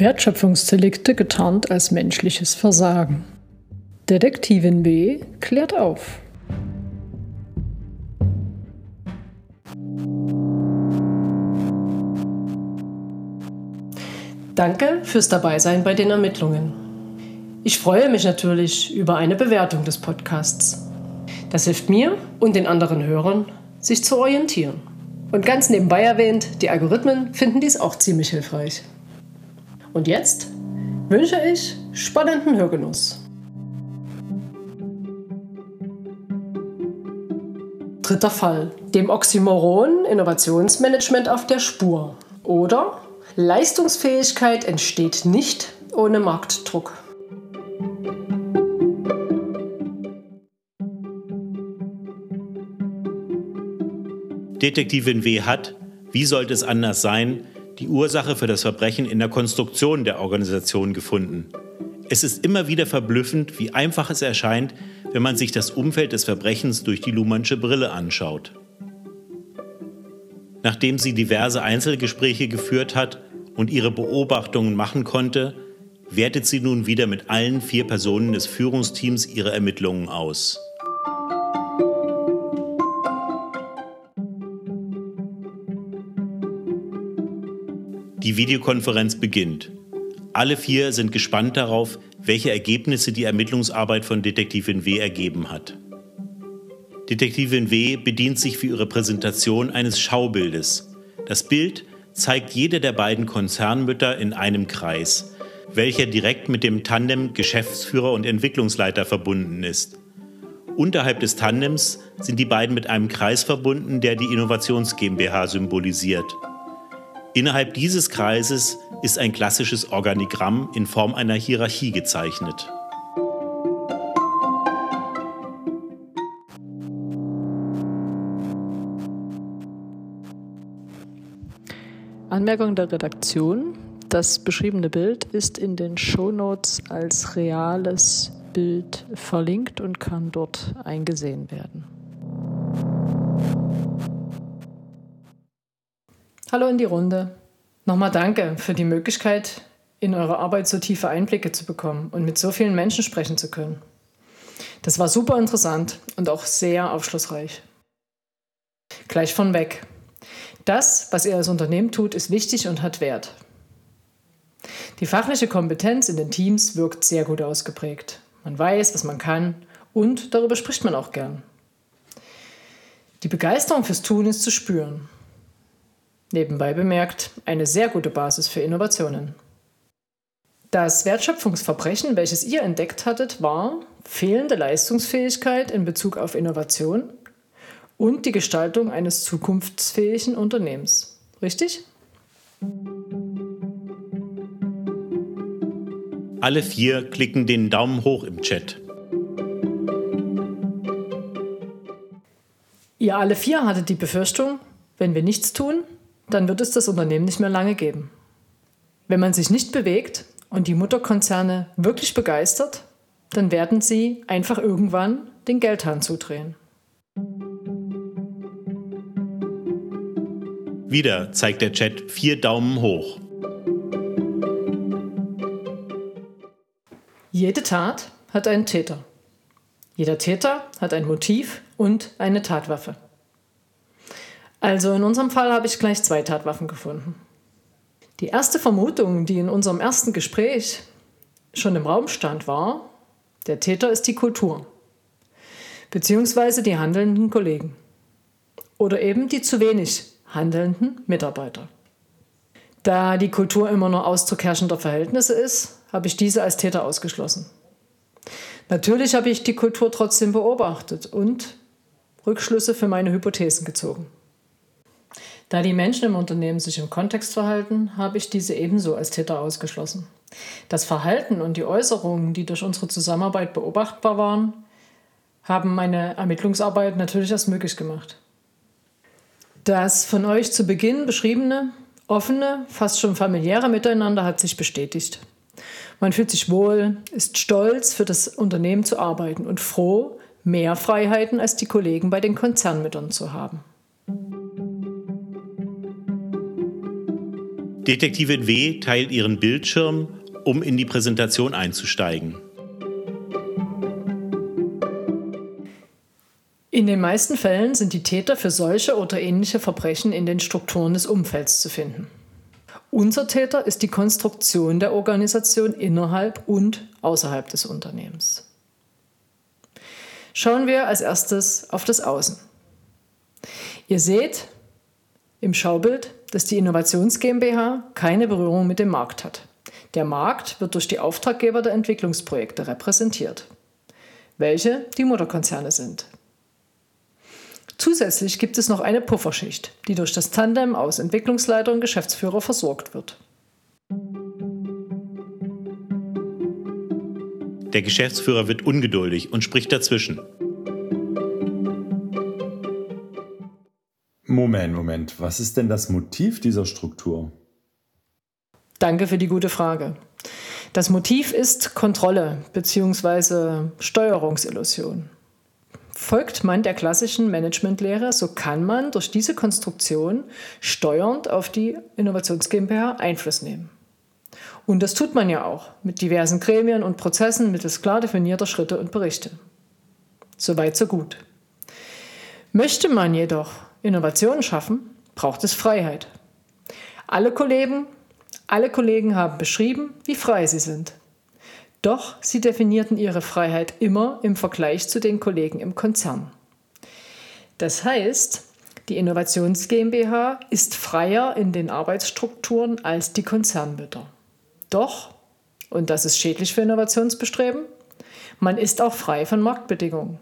Wertschöpfungsdelikte getarnt als menschliches Versagen. Detektivin B klärt auf. Danke fürs Dabeisein bei den Ermittlungen. Ich freue mich natürlich über eine Bewertung des Podcasts. Das hilft mir und den anderen Hörern, sich zu orientieren. Und ganz nebenbei erwähnt, die Algorithmen finden dies auch ziemlich hilfreich. Und jetzt wünsche ich spannenden Hörgenuss. Dritter Fall. Dem Oxymoron Innovationsmanagement auf der Spur. Oder Leistungsfähigkeit entsteht nicht ohne Marktdruck. Detektivin W. hat, wie sollte es anders sein, die Ursache für das Verbrechen in der Konstruktion der Organisation gefunden. Es ist immer wieder verblüffend, wie einfach es erscheint, wenn man sich das Umfeld des Verbrechens durch die Luhmannsche Brille anschaut. Nachdem sie diverse Einzelgespräche geführt hat und ihre Beobachtungen machen konnte, wertet sie nun wieder mit allen vier Personen des Führungsteams ihre Ermittlungen aus. Die Videokonferenz beginnt. Alle vier sind gespannt darauf, welche Ergebnisse die Ermittlungsarbeit von Detektivin W ergeben hat. Detektivin W bedient sich für ihre Präsentation eines Schaubildes. Das Bild zeigt jede der beiden Konzernmütter in einem Kreis, welcher direkt mit dem Tandem Geschäftsführer und Entwicklungsleiter verbunden ist. Unterhalb des Tandems sind die beiden mit einem Kreis verbunden, der die Innovations GmbH symbolisiert. Innerhalb dieses Kreises ist ein klassisches Organigramm in Form einer Hierarchie gezeichnet. Anmerkung der Redaktion. Das beschriebene Bild ist in den Shownotes als reales Bild verlinkt und kann dort eingesehen werden. Hallo in die Runde. Nochmal danke für die Möglichkeit, in eure Arbeit so tiefe Einblicke zu bekommen und mit so vielen Menschen sprechen zu können. Das war super interessant und auch sehr aufschlussreich. Gleich von weg. Das, was ihr als Unternehmen tut, ist wichtig und hat Wert. Die fachliche Kompetenz in den Teams wirkt sehr gut ausgeprägt. Man weiß, was man kann und darüber spricht man auch gern. Die Begeisterung fürs Tun ist zu spüren. Nebenbei bemerkt, eine sehr gute Basis für Innovationen. Das Wertschöpfungsverbrechen, welches ihr entdeckt hattet, war fehlende Leistungsfähigkeit in Bezug auf Innovation und die Gestaltung eines zukunftsfähigen Unternehmens. Richtig? Alle vier klicken den Daumen hoch im Chat. Ihr alle vier hattet die Befürchtung, wenn wir nichts tun, dann wird es das Unternehmen nicht mehr lange geben. Wenn man sich nicht bewegt und die Mutterkonzerne wirklich begeistert, dann werden sie einfach irgendwann den Geldhahn zudrehen. Wieder zeigt der Chat vier Daumen hoch. Jede Tat hat einen Täter. Jeder Täter hat ein Motiv und eine Tatwaffe. Also in unserem Fall habe ich gleich zwei Tatwaffen gefunden. Die erste Vermutung, die in unserem ersten Gespräch schon im Raum stand, war, der Täter ist die Kultur, beziehungsweise die handelnden Kollegen oder eben die zu wenig handelnden Mitarbeiter. Da die Kultur immer nur Ausdruck herrschender Verhältnisse ist, habe ich diese als Täter ausgeschlossen. Natürlich habe ich die Kultur trotzdem beobachtet und Rückschlüsse für meine Hypothesen gezogen. Da die Menschen im Unternehmen sich im Kontext verhalten, habe ich diese ebenso als Täter ausgeschlossen. Das Verhalten und die Äußerungen, die durch unsere Zusammenarbeit beobachtbar waren, haben meine Ermittlungsarbeit natürlich erst möglich gemacht. Das von euch zu Beginn beschriebene, offene, fast schon familiäre Miteinander hat sich bestätigt. Man fühlt sich wohl, ist stolz, für das Unternehmen zu arbeiten und froh, mehr Freiheiten als die Kollegen bei den Konzernmüttern zu haben. Detektivin W teilt ihren Bildschirm, um in die Präsentation einzusteigen. In den meisten Fällen sind die Täter für solche oder ähnliche Verbrechen in den Strukturen des Umfelds zu finden. Unser Täter ist die Konstruktion der Organisation innerhalb und außerhalb des Unternehmens. Schauen wir als erstes auf das Außen. Ihr seht im Schaubild, dass die Innovations GmbH keine Berührung mit dem Markt hat. Der Markt wird durch die Auftraggeber der Entwicklungsprojekte repräsentiert, welche die Mutterkonzerne sind. Zusätzlich gibt es noch eine Pufferschicht, die durch das Tandem aus Entwicklungsleiter und Geschäftsführer versorgt wird. Der Geschäftsführer wird ungeduldig und spricht dazwischen. Moment, Moment. Was ist denn das Motiv dieser Struktur? Danke für die gute Frage. Das Motiv ist Kontrolle bzw. Steuerungsillusion. Folgt man der klassischen Managementlehre, so kann man durch diese Konstruktion steuernd auf die Innovations GmbH Einfluss nehmen. Und das tut man ja auch mit diversen Gremien und Prozessen mittels klar definierter Schritte und Berichte. Soweit, so gut. Möchte man jedoch Innovationen schaffen, braucht es Freiheit. Alle Kollegen, alle Kollegen haben beschrieben, wie frei sie sind. Doch sie definierten ihre Freiheit immer im Vergleich zu den Kollegen im Konzern. Das heißt, die Innovations GmbH ist freier in den Arbeitsstrukturen als die Konzernmütter. Doch, und das ist schädlich für Innovationsbestreben, man ist auch frei von Marktbedingungen.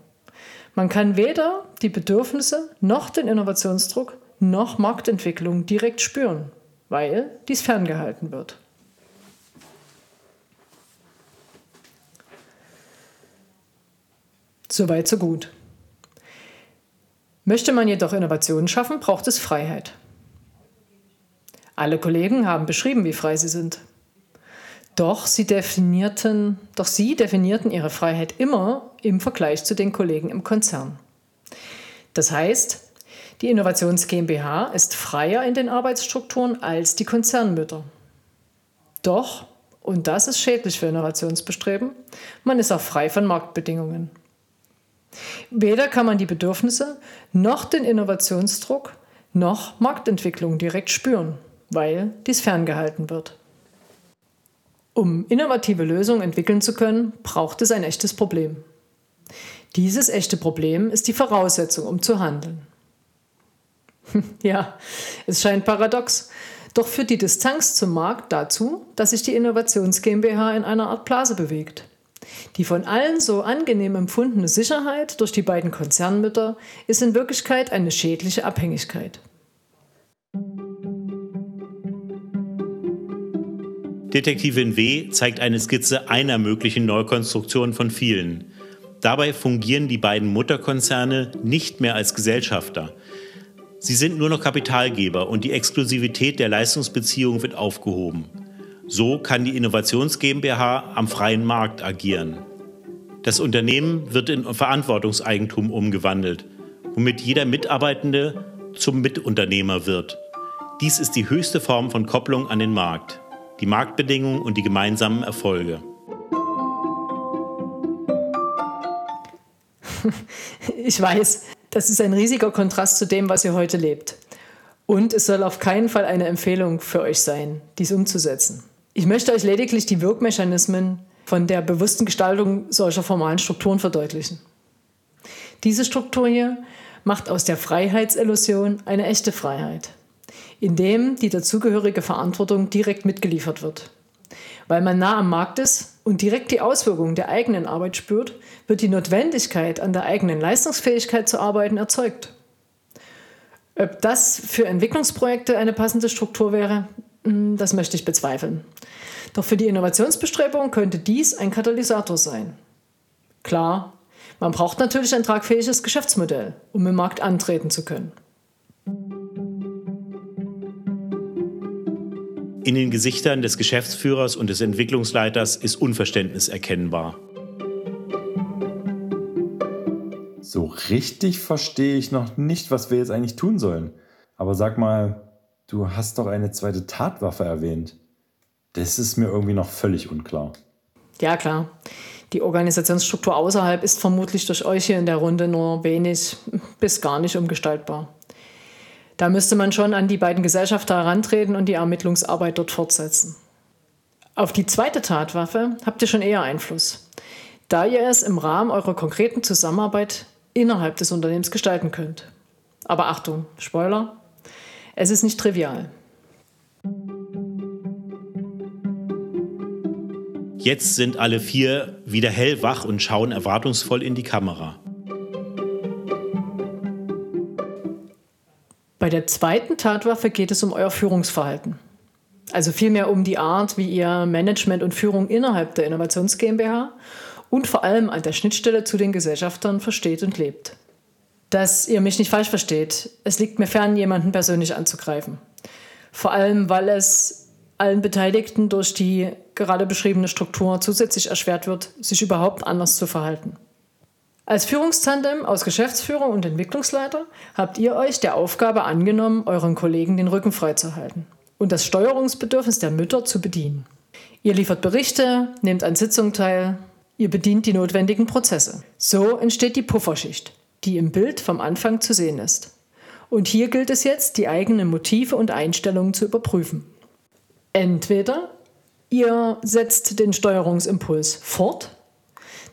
Man kann weder die Bedürfnisse noch den Innovationsdruck noch Marktentwicklung direkt spüren, weil dies ferngehalten wird. Soweit, so gut. Möchte man jedoch Innovationen schaffen, braucht es Freiheit. Alle Kollegen haben beschrieben, wie frei sie sind. Doch sie definierten, doch sie definierten ihre Freiheit immer im Vergleich zu den Kollegen im Konzern. Das heißt, die Innovations GmbH ist freier in den Arbeitsstrukturen als die Konzernmütter. Doch, und das ist schädlich für Innovationsbestreben, man ist auch frei von Marktbedingungen. Weder kann man die Bedürfnisse noch den Innovationsdruck noch Marktentwicklung direkt spüren, weil dies ferngehalten wird. Um innovative Lösungen entwickeln zu können, braucht es ein echtes Problem. Dieses echte Problem ist die Voraussetzung, um zu handeln. ja, es scheint paradox, doch führt die Distanz zum Markt dazu, dass sich die Innovations GmbH in einer Art Blase bewegt. Die von allen so angenehm empfundene Sicherheit durch die beiden Konzernmütter ist in Wirklichkeit eine schädliche Abhängigkeit. Detektivin W zeigt eine Skizze einer möglichen Neukonstruktion von vielen. Dabei fungieren die beiden Mutterkonzerne nicht mehr als Gesellschafter. Sie sind nur noch Kapitalgeber und die Exklusivität der Leistungsbeziehung wird aufgehoben. So kann die Innovations GmbH am freien Markt agieren. Das Unternehmen wird in Verantwortungseigentum umgewandelt, womit jeder Mitarbeitende zum Mitunternehmer wird. Dies ist die höchste Form von Kopplung an den Markt, die Marktbedingungen und die gemeinsamen Erfolge. Ich weiß, das ist ein riesiger Kontrast zu dem, was ihr heute lebt. Und es soll auf keinen Fall eine Empfehlung für euch sein, dies umzusetzen. Ich möchte euch lediglich die Wirkmechanismen von der bewussten Gestaltung solcher formalen Strukturen verdeutlichen. Diese Struktur hier macht aus der Freiheitsillusion eine echte Freiheit, indem die dazugehörige Verantwortung direkt mitgeliefert wird. Weil man nah am Markt ist und direkt die Auswirkungen der eigenen Arbeit spürt, wird die Notwendigkeit, an der eigenen Leistungsfähigkeit zu arbeiten, erzeugt. Ob das für Entwicklungsprojekte eine passende Struktur wäre, hm, das möchte ich bezweifeln. Doch für die Innovationsbestrebungen könnte dies ein Katalysator sein. Klar, man braucht natürlich ein tragfähiges Geschäftsmodell, um im Markt antreten zu können. In den Gesichtern des Geschäftsführers und des Entwicklungsleiters ist Unverständnis erkennbar. So richtig verstehe ich noch nicht, was wir jetzt eigentlich tun sollen. Aber sag mal, Du hast doch eine zweite Tatwaffe erwähnt. Das ist mir irgendwie noch völlig unklar. Ja, klar. Die Organisationsstruktur außerhalb ist vermutlich durch euch hier in der Runde nur wenig bis gar nicht umgestaltbar. Da müsste man schon an die beiden Gesellschafter herantreten und die Ermittlungsarbeit dort fortsetzen. Auf die zweite Tatwaffe habt ihr schon eher Einfluss, da ihr es im Rahmen eurer konkreten Zusammenarbeit innerhalb des Unternehmens gestalten könnt. Aber Achtung, Spoiler, es ist nicht trivial. Jetzt sind alle vier wieder hellwach und schauen erwartungsvoll in die Kamera. Bei der zweiten Tatwaffe geht es um euer Führungsverhalten. Also vielmehr um die Art, wie ihr Management und Führung innerhalb der Innovations GmbH und vor allem an der Schnittstelle zu den Gesellschaftern versteht und lebt. Dass ihr mich nicht falsch versteht, es liegt mir fern, jemanden persönlich anzugreifen. Vor allem, weil es allen Beteiligten durch die gerade beschriebene Struktur zusätzlich erschwert wird, sich überhaupt anders zu verhalten. Als Führungstandem aus Geschäftsführer und Entwicklungsleiter habt ihr euch der Aufgabe angenommen, euren Kollegen den Rücken freizuhalten und das Steuerungsbedürfnis der Mütter zu bedienen. Ihr liefert Berichte, nehmt an Sitzungen teil, ihr bedient die notwendigen Prozesse. So entsteht die Pufferschicht, die im Bild vom Anfang zu sehen ist. Und hier gilt es jetzt, die eigenen Motive und Einstellungen zu überprüfen. Entweder ihr setzt den Steuerungsimpuls fort,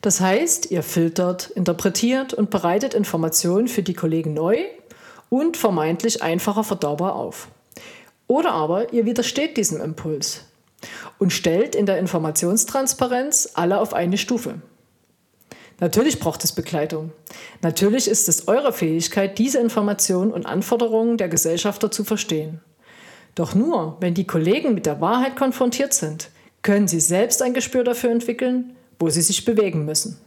das heißt, ihr filtert, interpretiert und bereitet Informationen für die Kollegen neu und vermeintlich einfacher verdaubar auf. Oder aber ihr widersteht diesem Impuls und stellt in der Informationstransparenz alle auf eine Stufe. Natürlich braucht es Begleitung. Natürlich ist es eure Fähigkeit, diese Informationen und Anforderungen der Gesellschafter zu verstehen. Doch nur, wenn die Kollegen mit der Wahrheit konfrontiert sind, können sie selbst ein Gespür dafür entwickeln, wo sie sich bewegen müssen.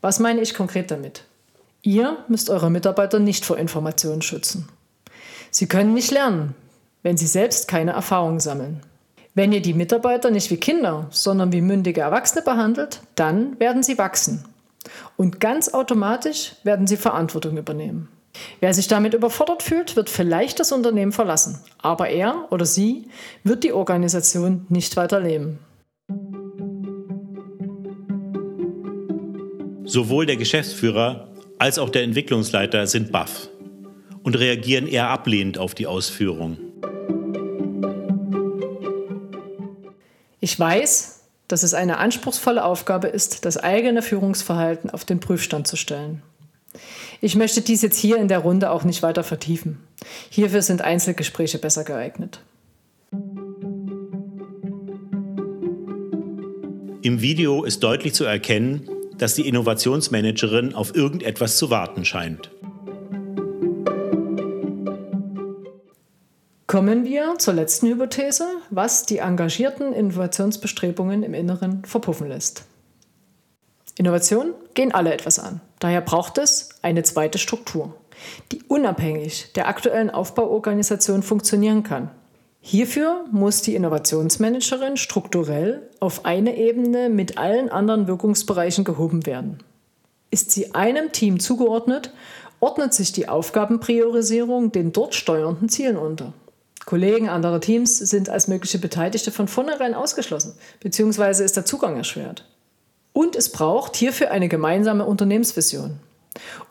Was meine ich konkret damit? Ihr müsst eure Mitarbeiter nicht vor Informationen schützen. Sie können nicht lernen, wenn sie selbst keine Erfahrung sammeln. Wenn ihr die Mitarbeiter nicht wie Kinder, sondern wie mündige Erwachsene behandelt, dann werden sie wachsen. Und ganz automatisch werden sie Verantwortung übernehmen. Wer sich damit überfordert fühlt, wird vielleicht das Unternehmen verlassen, aber er oder sie wird die Organisation nicht weiterleben. Sowohl der Geschäftsführer als auch der Entwicklungsleiter sind baff und reagieren eher ablehnend auf die Ausführung. Ich weiß, dass es eine anspruchsvolle Aufgabe ist, das eigene Führungsverhalten auf den Prüfstand zu stellen. Ich möchte dies jetzt hier in der Runde auch nicht weiter vertiefen. Hierfür sind Einzelgespräche besser geeignet. Im Video ist deutlich zu erkennen, dass die Innovationsmanagerin auf irgendetwas zu warten scheint. Kommen wir zur letzten Hypothese, was die engagierten Innovationsbestrebungen im Inneren verpuffen lässt. Innovationen gehen alle etwas an. Daher braucht es eine zweite Struktur, die unabhängig der aktuellen Aufbauorganisation funktionieren kann. Hierfür muss die Innovationsmanagerin strukturell auf eine Ebene mit allen anderen Wirkungsbereichen gehoben werden. Ist sie einem Team zugeordnet, ordnet sich die Aufgabenpriorisierung den dort steuernden Zielen unter. Kollegen anderer Teams sind als mögliche Beteiligte von vornherein ausgeschlossen, beziehungsweise ist der Zugang erschwert. Und es braucht hierfür eine gemeinsame Unternehmensvision,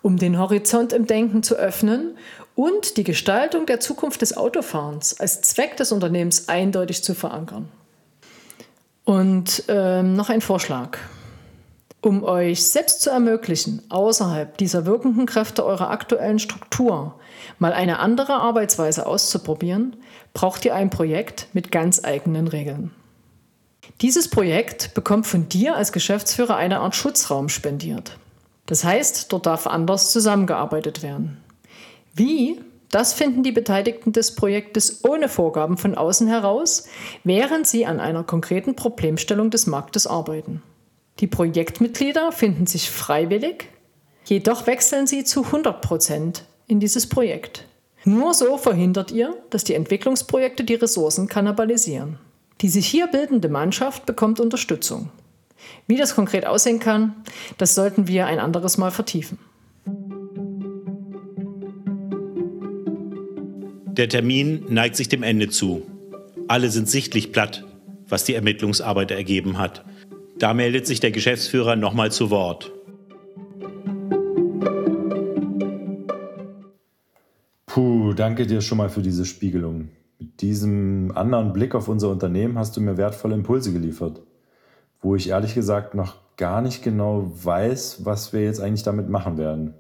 um den Horizont im Denken zu öffnen und die Gestaltung der Zukunft des Autofahrens als Zweck des Unternehmens eindeutig zu verankern. Und ähm, noch ein Vorschlag. Um euch selbst zu ermöglichen, außerhalb dieser wirkenden Kräfte eurer aktuellen Struktur mal eine andere Arbeitsweise auszuprobieren, braucht ihr ein Projekt mit ganz eigenen Regeln. Dieses Projekt bekommt von dir als Geschäftsführer eine Art Schutzraum spendiert. Das heißt, dort darf anders zusammengearbeitet werden. Wie? Das finden die Beteiligten des Projektes ohne Vorgaben von außen heraus, während sie an einer konkreten Problemstellung des Marktes arbeiten. Die Projektmitglieder finden sich freiwillig, jedoch wechseln sie zu 100 Prozent in dieses Projekt. Nur so verhindert ihr, dass die Entwicklungsprojekte die Ressourcen kannibalisieren. Die sich hier bildende Mannschaft bekommt Unterstützung. Wie das konkret aussehen kann, das sollten wir ein anderes Mal vertiefen. Der Termin neigt sich dem Ende zu. Alle sind sichtlich platt, was die Ermittlungsarbeit ergeben hat. Da meldet sich der Geschäftsführer nochmal zu Wort. Puh, danke dir schon mal für diese Spiegelung. Mit diesem anderen Blick auf unser Unternehmen hast du mir wertvolle Impulse geliefert, wo ich ehrlich gesagt noch gar nicht genau weiß, was wir jetzt eigentlich damit machen werden.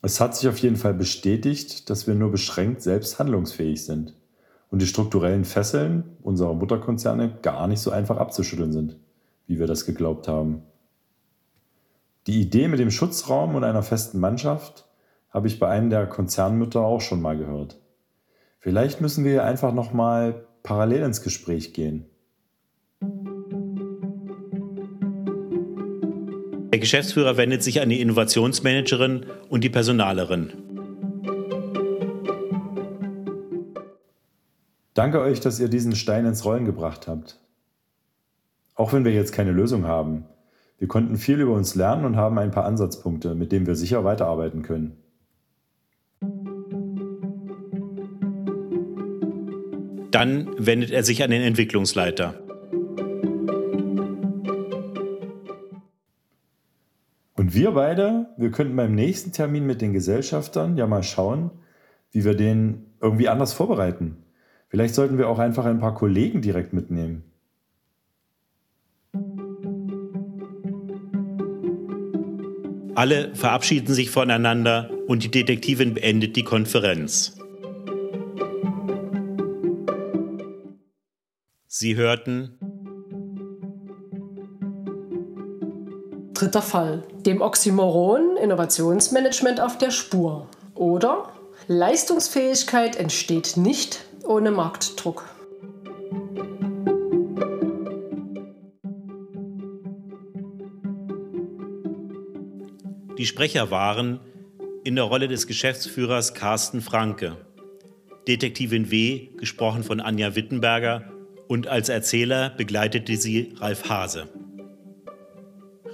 Es hat sich auf jeden Fall bestätigt, dass wir nur beschränkt selbst handlungsfähig sind und die strukturellen Fesseln unserer Mutterkonzerne gar nicht so einfach abzuschütteln sind, wie wir das geglaubt haben. Die Idee mit dem Schutzraum und einer festen Mannschaft habe ich bei einem der Konzernmütter auch schon mal gehört. Vielleicht müssen wir einfach noch mal parallel ins Gespräch gehen. Der Geschäftsführer wendet sich an die Innovationsmanagerin und die Personalerin. Danke euch, dass ihr diesen Stein ins Rollen gebracht habt. Auch wenn wir jetzt keine Lösung haben, wir konnten viel über uns lernen und haben ein paar Ansatzpunkte, mit denen wir sicher weiterarbeiten können. Dann wendet er sich an den Entwicklungsleiter. Und wir beide, wir könnten beim nächsten Termin mit den Gesellschaftern ja mal schauen, wie wir den irgendwie anders vorbereiten. Vielleicht sollten wir auch einfach ein paar Kollegen direkt mitnehmen. Alle verabschieden sich voneinander und die Detektivin beendet die Konferenz. Sie hörten Dritter Fall. Dem Oxymoron Innovationsmanagement auf der Spur. Oder Leistungsfähigkeit entsteht nicht ohne Marktdruck. Die Sprecher waren in der Rolle des Geschäftsführers Carsten Franke, Detektivin W, gesprochen von Anja Wittenberger, und als Erzähler begleitete sie Ralf Hase.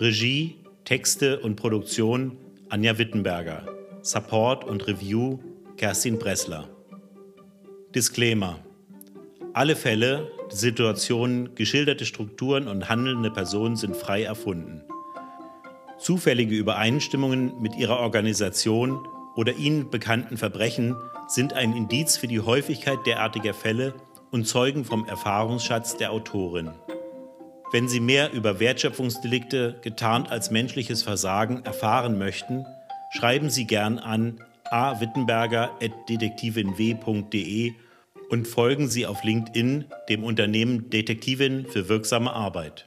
Regie, Texte und Produktion Anja Wittenberger. Support und Review Kerstin Bressler. Disclaimer. Alle Fälle, Situationen, geschilderte Strukturen und handelnde Personen sind frei erfunden. Zufällige Übereinstimmungen mit ihrer Organisation oder ihnen bekannten Verbrechen sind ein Indiz für die Häufigkeit derartiger Fälle und zeugen vom Erfahrungsschatz der Autorin. Wenn Sie mehr über Wertschöpfungsdelikte getarnt als menschliches Versagen erfahren möchten, schreiben Sie gern an awittenberger.detektivinw.de und folgen Sie auf LinkedIn dem Unternehmen Detektivin für wirksame Arbeit.